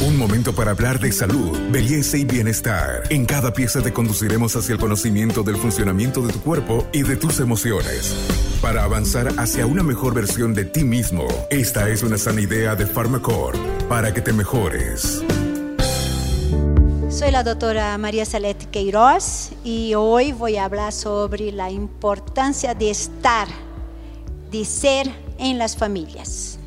Un momento para hablar de salud, belleza y bienestar. En cada pieza te conduciremos hacia el conocimiento del funcionamiento de tu cuerpo y de tus emociones. Para avanzar hacia una mejor versión de ti mismo, esta es una sana idea de Pharmacore para que te mejores. Soy la doctora María Salete Queiroz y hoy voy a hablar sobre la importancia de estar, de ser en las familias.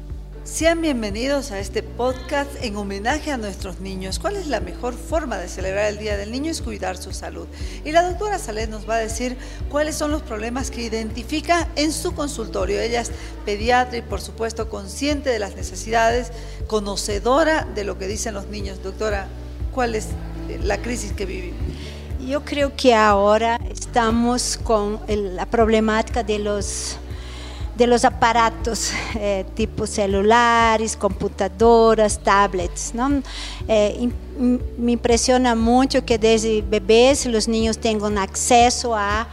Sean bienvenidos a este podcast en homenaje a nuestros niños. ¿Cuál es la mejor forma de celebrar el Día del Niño? Es cuidar su salud. Y la doctora Salet nos va a decir cuáles son los problemas que identifica en su consultorio. Ella es pediatra y por supuesto consciente de las necesidades, conocedora de lo que dicen los niños. Doctora, ¿cuál es la crisis que vivimos? Yo creo que ahora estamos con la problemática de los de los aparatos eh, tipo celulares, computadoras, tablets. ¿no? Eh, me impresiona mucho que desde bebés los niños tengan acceso a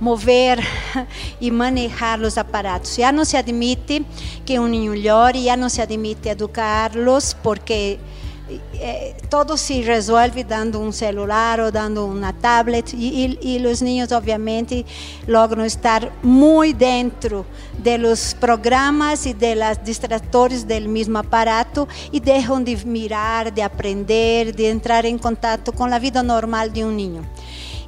mover y manejar los aparatos. Ya no se admite que un niño llore, ya no se admite educarlos porque todo se resuelve dando un celular o dando una tablet y, y, los niños obviamente logran estar muy dentro de los programas y de los distractores del mismo aparato y dejan de mirar, de aprender, de entrar en contacto con la vida normal de un niño.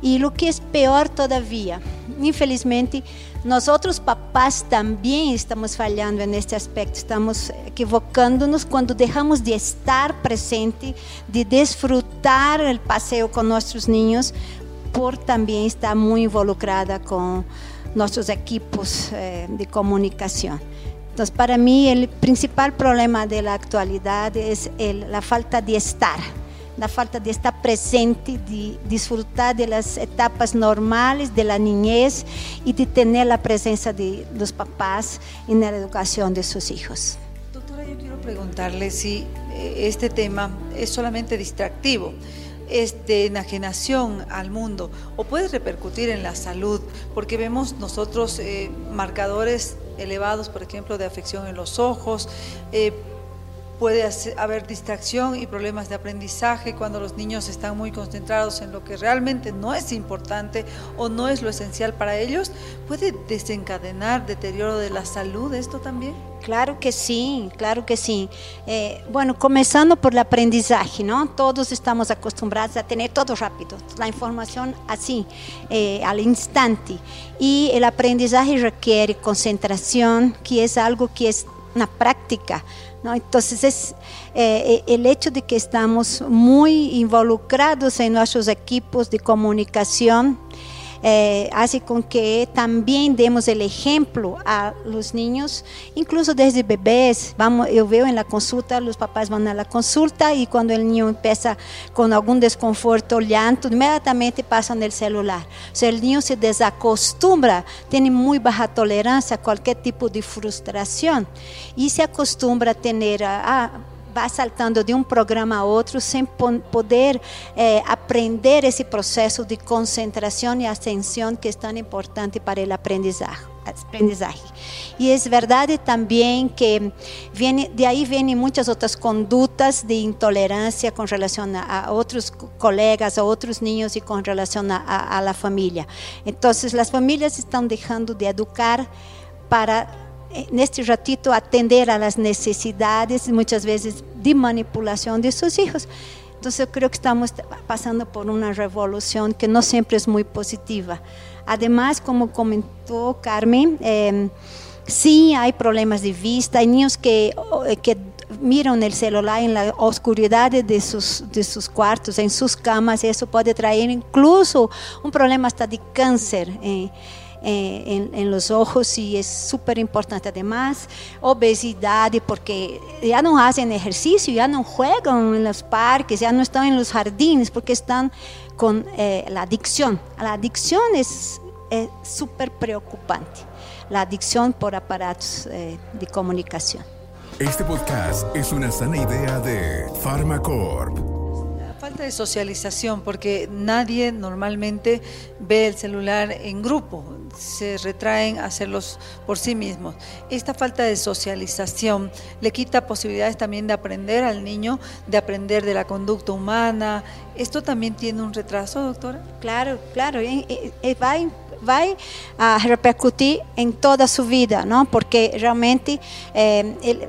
Y lo que es peor todavía, infelizmente, nosotros papás también estamos fallando en este aspecto, estamos equivocándonos cuando dejamos de estar presente, de disfrutar el paseo con nuestros niños, por también estar muy involucrada con nuestros equipos eh, de comunicación. Entonces, para mí el principal problema de la actualidad es la falta de estar la falta de estar presente, de disfrutar de las etapas normales de la niñez y de tener la presencia de los papás en la educación de sus hijos. Doctora, yo quiero preguntarle si eh, este tema es solamente distractivo es de enajenación al mundo o puede repercutir en la salud, porque vemos nosotros eh, marcadores elevados, por ejemplo, de afección en los ojos, eh, puede haber distracción y problemas de aprendizaje cuando los niños están muy concentrados en lo que realmente no es importante o no es lo esencial para ellos. ¿Puede desencadenar deterioro de la salud esto también? Claro que sí, claro que sí. Eh, bueno, comenzando por el aprendizaje, ¿no? Todos estamos acostumbrados a tener todo rápido, la información así, eh, al instante. Y el aprendizaje requiere concentración, que es algo que es una práctica entonces, es, eh, eh, el hecho de que estamos muy involucrados en nuestros equipos de comunicación eh, hace con que también demos el ejemplo a los niños, incluso desde bebés. Vamos, yo veo en la consulta, los papás van a la consulta y cuando el niño empieza con algún desconforto, llanto, inmediatamente pasan el celular. O sea, el niño se desacostumbra, tiene muy baja tolerancia a cualquier tipo de frustración y se acostumbra a tener... va saltando de um programa a outro sem poder eh, aprender esse processo de concentração e atenção que é tão importante para aprendizagem. aprendizaje. E é verdade também que viene, de aí vêm muitas outras condutas de intolerância com relação a, outros colegas, a outros niños e com relação a, a, a família. Então, as famílias estão deixando de educar para neste ratito atender a las necesidades muchas veces de manipulación de sus hijos. Entonces yo creo que estamos pasando por una revolución que no siempre es muy positiva. Además, como comentó Carmen, eh, sí hay problemas de vista, hay niños que, que miran el celular en la oscuridad de sus, de sus cuartos, en sus camas, eso puede traer incluso un problema hasta de cáncer. Eh, eh, en, los ojos y es súper importante. Además, obesidad, porque ya no hacen ejercicio, ya no juegan en los parques, ya no están en los jardines, porque están con eh, la adicción. La adicción es súper preocupante, la adicción por aparatos eh, de comunicación. Este podcast es una sana idea de Pharmacorp falta de socialización, porque nadie normalmente ve el celular en grupo se retraen a hacerlos por sí mismos. Esta falta de socialización le quita posibilidades también de aprender al niño, de aprender de la conducta humana. ¿Esto también tiene un retraso, doctora? Claro, claro. Va vai a repercutir em toda a sua vida, não? Porque realmente eh,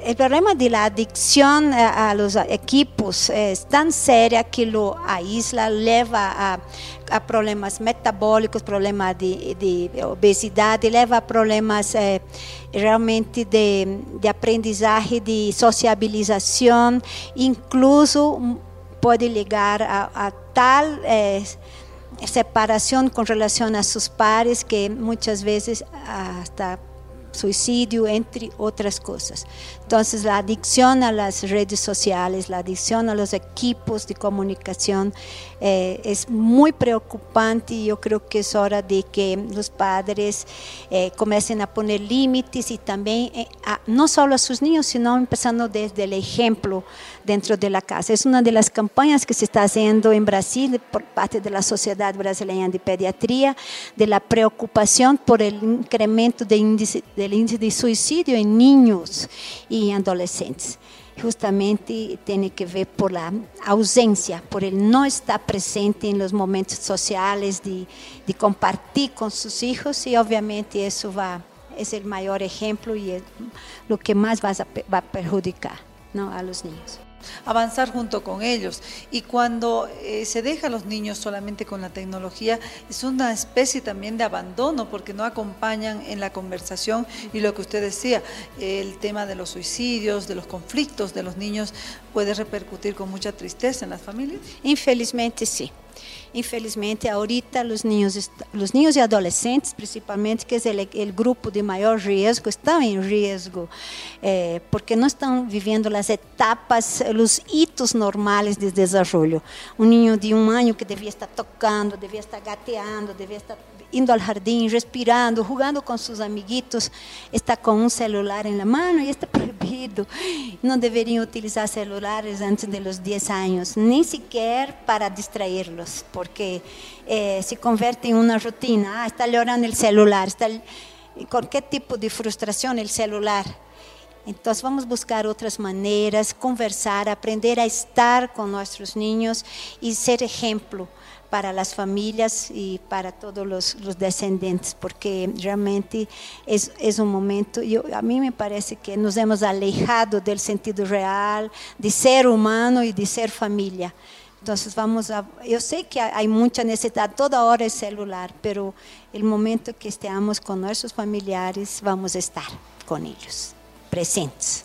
o problema da adicção a, a los equipos é tão sério que lo aísla, leva a, problemas metabólicos, problemas de, de, obesidade, leva a problemas eh, realmente de, de aprendizagem, de sociabilização, incluso pode ligar a, tal eh, separación con relación a sus pares que muchas veces hasta suicidio, entre otras cosas. Entonces, la adicción a las redes sociales, la adicción a los equipos de comunicación eh, es muy preocupante y yo creo que es hora de que los padres eh, comiencen a poner límites y también, eh, no solo a sus niños, sino empezando desde el ejemplo dentro de la casa. Es una de las campañas que se está haciendo en Brasil por parte de la Sociedad Brasileña de Pediatría, de la preocupación por el incremento de índice, del índice de suicidio en niños y adolescentes justamente tem que ver por la ausência, por ele não estar presente em los momentos sociais de, compartir com seus filhos e obviamente isso vai é o maior exemplo e é o que mais vai, vai perjudicar não, a los niños. Avanzar junto con ellos. Y cuando eh, se deja a los niños solamente con la tecnología, es una especie también de abandono porque no acompañan en la conversación y lo que usted decía, el tema de los suicidios, de los conflictos de los niños puede repercutir con mucha tristeza en las familias. Infelizmente sí. Infelizmente, ahorita os niños, os niños e adolescentes, principalmente, que é o grupo de maior risco, estão em risco, eh, porque não estão vivendo as etapas, os hitos normais de desenvolvimento. Um ninho de um ano que devia estar tocando, devia estar gateando, devia estar indo ao jardim, respirando, jogando com seus amiguitos, está com um celular na mão e está proibido. Não deveriam utilizar celulares antes de los 10 anos, nem sequer para distraí-los, porque eh, se converte em uma rotina. Ah, está olhando o celular, está qualquer tipo de frustração o celular. Então, vamos buscar outras maneiras, conversar, aprender a estar com nossos ninhos e ser exemplo para las familias y para todos los, los descendientes, porque realmente es, es un momento, yo, a mí me parece que nos hemos alejado del sentido real de ser humano y de ser familia. Entonces vamos a, yo sé que hay mucha necesidad, toda hora es celular, pero el momento que estemos con nuestros familiares, vamos a estar con ellos, presentes.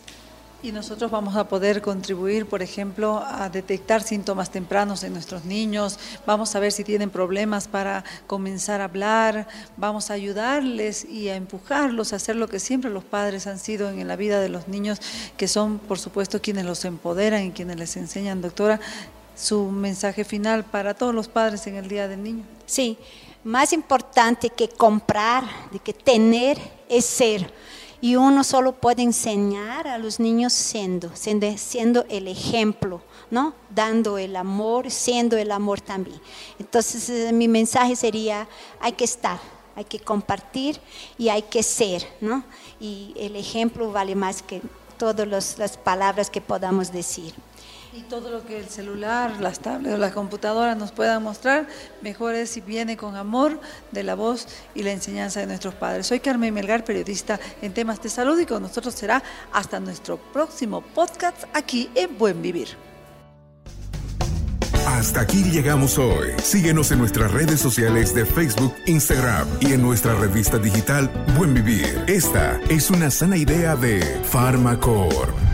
Y nosotros vamos a poder contribuir, por ejemplo, a detectar síntomas tempranos en nuestros niños, vamos a ver si tienen problemas para comenzar a hablar, vamos a ayudarles y a empujarlos a hacer lo que siempre los padres han sido en la vida de los niños, que son, por supuesto, quienes los empoderan y quienes les enseñan. Doctora, su mensaje final para todos los padres en el Día del Niño. Sí, más importante que comprar, de que tener, es ser y uno solo puede enseñar a los niños siendo, siendo, siendo el ejemplo, ¿no? Dando el amor, siendo el amor también. Entonces eh, mi mensaje sería, hay que estar, hay que compartir y hay que ser, ¿no? Y el ejemplo vale más que todas las palabras que podamos decir. Y todo lo que el celular, las tablets o las computadoras nos puedan mostrar, mejor es si viene con amor de la voz y la enseñanza de nuestros padres. Soy Carmen Melgar, periodista en temas de salud y con nosotros será hasta nuestro próximo podcast aquí en Buen Vivir. Hasta aquí llegamos hoy. Síguenos en nuestras redes sociales de Facebook, Instagram y en nuestra revista digital Buen Vivir. Esta es una sana idea de Farmacor.